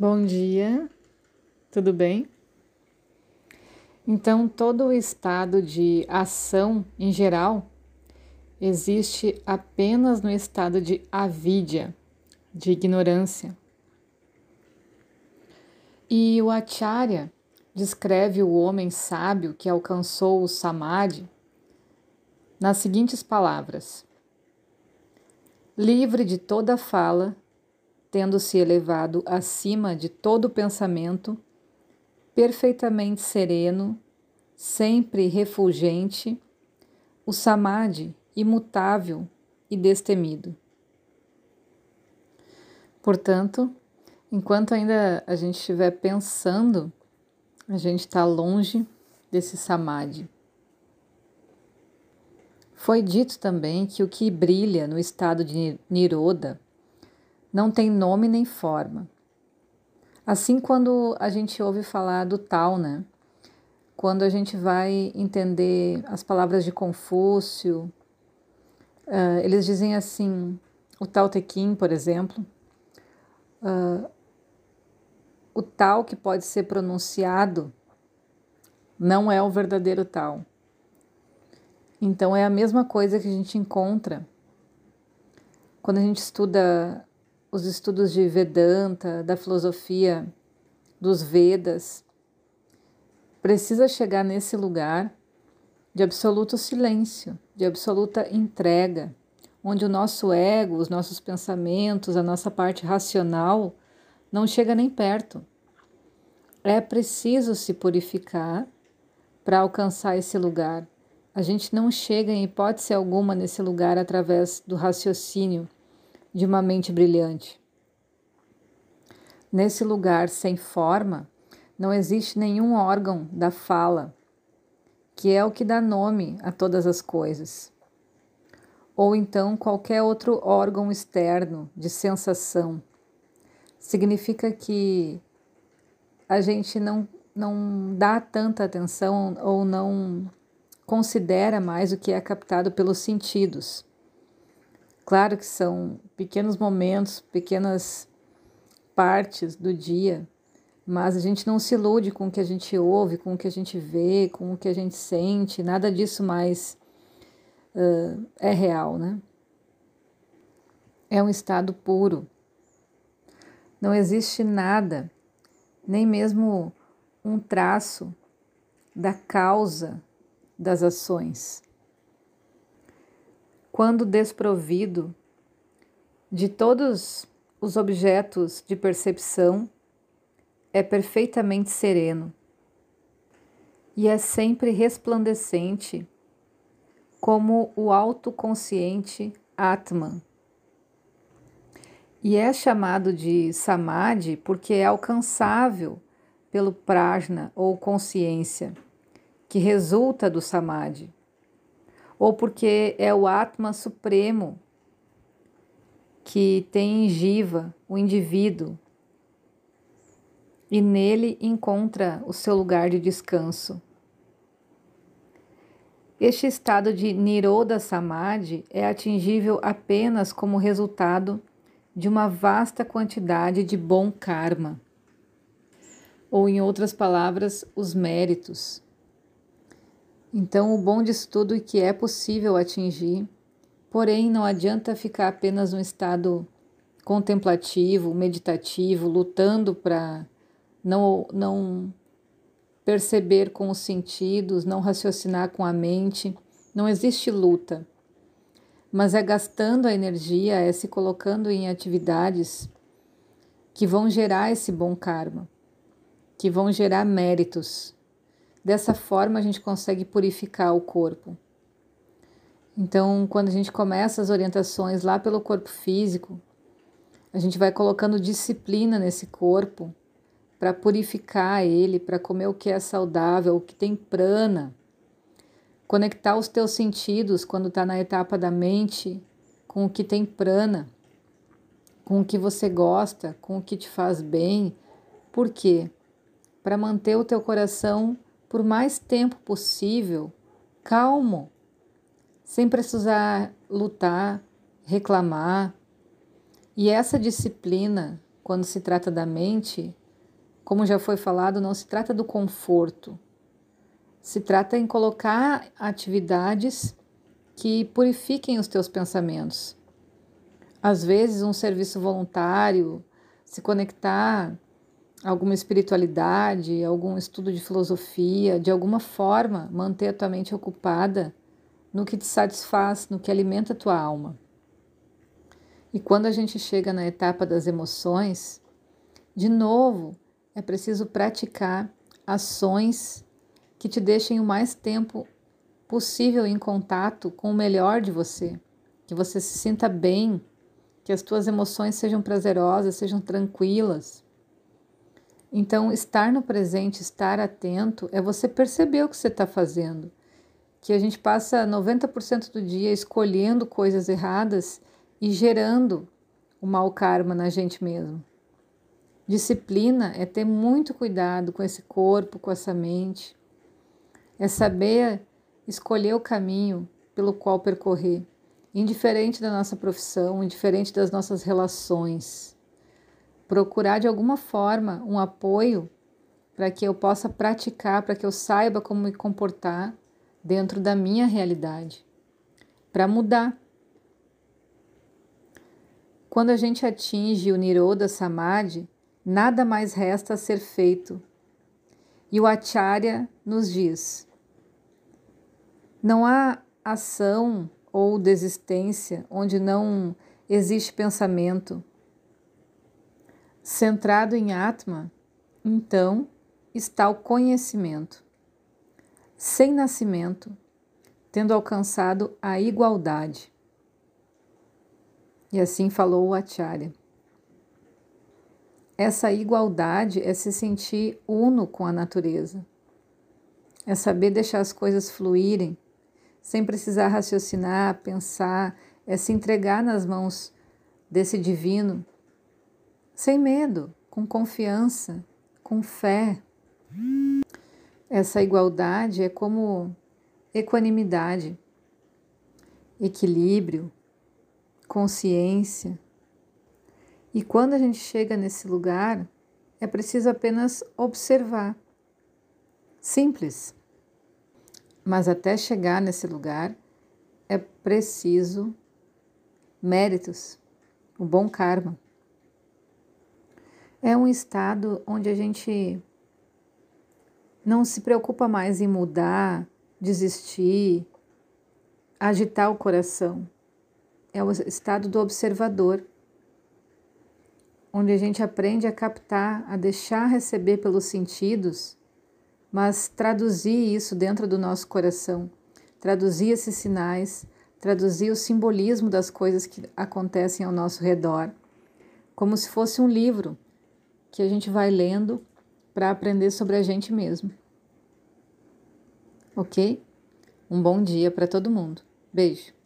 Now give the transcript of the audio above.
Bom dia, tudo bem? Então, todo o estado de ação em geral existe apenas no estado de avidya, de ignorância. E o Acharya descreve o homem sábio que alcançou o samadhi nas seguintes palavras: livre de toda fala tendo se elevado acima de todo pensamento, perfeitamente sereno, sempre refulgente, o samadhi imutável e destemido. Portanto, enquanto ainda a gente estiver pensando, a gente está longe desse samadhi. Foi dito também que o que brilha no estado de Niroda não tem nome nem forma. Assim, quando a gente ouve falar do tal, né? Quando a gente vai entender as palavras de Confúcio, uh, eles dizem assim, o Tao Te Ching, por exemplo, uh, o tal que pode ser pronunciado não é o verdadeiro tal. Então é a mesma coisa que a gente encontra quando a gente estuda os estudos de Vedanta, da filosofia dos Vedas, precisa chegar nesse lugar de absoluto silêncio, de absoluta entrega, onde o nosso ego, os nossos pensamentos, a nossa parte racional não chega nem perto. É preciso se purificar para alcançar esse lugar. A gente não chega em hipótese alguma nesse lugar através do raciocínio de uma mente brilhante. Nesse lugar sem forma, não existe nenhum órgão da fala, que é o que dá nome a todas as coisas. Ou então qualquer outro órgão externo de sensação. Significa que a gente não, não dá tanta atenção ou não considera mais o que é captado pelos sentidos. Claro que são pequenos momentos, pequenas partes do dia, mas a gente não se ilude com o que a gente ouve, com o que a gente vê, com o que a gente sente, nada disso mais uh, é real, né? É um estado puro. Não existe nada, nem mesmo um traço da causa das ações quando desprovido de todos os objetos de percepção, é perfeitamente sereno e é sempre resplandecente como o autoconsciente Atman. E é chamado de Samadhi porque é alcançável pelo prajna ou consciência, que resulta do Samadhi ou porque é o Atma Supremo que tem em Jiva o indivíduo e nele encontra o seu lugar de descanso. Este estado de Niroda Samadhi é atingível apenas como resultado de uma vasta quantidade de bom karma, ou em outras palavras, os méritos então, o bom disso tudo é que é possível atingir, porém, não adianta ficar apenas no estado contemplativo, meditativo, lutando para não, não perceber com os sentidos, não raciocinar com a mente. Não existe luta, mas é gastando a energia, é se colocando em atividades que vão gerar esse bom karma, que vão gerar méritos Dessa forma, a gente consegue purificar o corpo. Então, quando a gente começa as orientações lá pelo corpo físico, a gente vai colocando disciplina nesse corpo para purificar ele, para comer o que é saudável, o que tem prana. Conectar os teus sentidos quando está na etapa da mente com o que tem prana, com o que você gosta, com o que te faz bem. Por quê? Para manter o teu coração por mais tempo possível, calmo, sem precisar lutar, reclamar. E essa disciplina, quando se trata da mente, como já foi falado, não se trata do conforto. Se trata em colocar atividades que purifiquem os teus pensamentos. Às vezes, um serviço voluntário, se conectar alguma espiritualidade, algum estudo de filosofia, de alguma forma manter a tua mente ocupada no que te satisfaz, no que alimenta a tua alma. E quando a gente chega na etapa das emoções, de novo, é preciso praticar ações que te deixem o mais tempo possível em contato com o melhor de você, que você se sinta bem, que as tuas emoções sejam prazerosas, sejam tranquilas. Então, estar no presente, estar atento, é você perceber o que você está fazendo. Que a gente passa 90% do dia escolhendo coisas erradas e gerando o mau karma na gente mesmo. Disciplina é ter muito cuidado com esse corpo, com essa mente, é saber escolher o caminho pelo qual percorrer, indiferente da nossa profissão, indiferente das nossas relações. Procurar de alguma forma um apoio para que eu possa praticar, para que eu saiba como me comportar dentro da minha realidade, para mudar quando a gente atinge o Niroda Samadhi, nada mais resta a ser feito. E o Acharya nos diz: não há ação ou desistência onde não existe pensamento. Centrado em Atma, então está o conhecimento. Sem nascimento, tendo alcançado a igualdade. E assim falou o Acharya. Essa igualdade é se sentir uno com a natureza. É saber deixar as coisas fluírem, sem precisar raciocinar, pensar, é se entregar nas mãos desse divino, sem medo, com confiança, com fé. Essa igualdade é como equanimidade, equilíbrio, consciência. E quando a gente chega nesse lugar, é preciso apenas observar. Simples. Mas até chegar nesse lugar, é preciso méritos, o bom karma. É um estado onde a gente não se preocupa mais em mudar, desistir, agitar o coração. É o estado do observador, onde a gente aprende a captar, a deixar receber pelos sentidos, mas traduzir isso dentro do nosso coração, traduzir esses sinais, traduzir o simbolismo das coisas que acontecem ao nosso redor, como se fosse um livro que a gente vai lendo para aprender sobre a gente mesmo. Ok? Um bom dia para todo mundo. Beijo.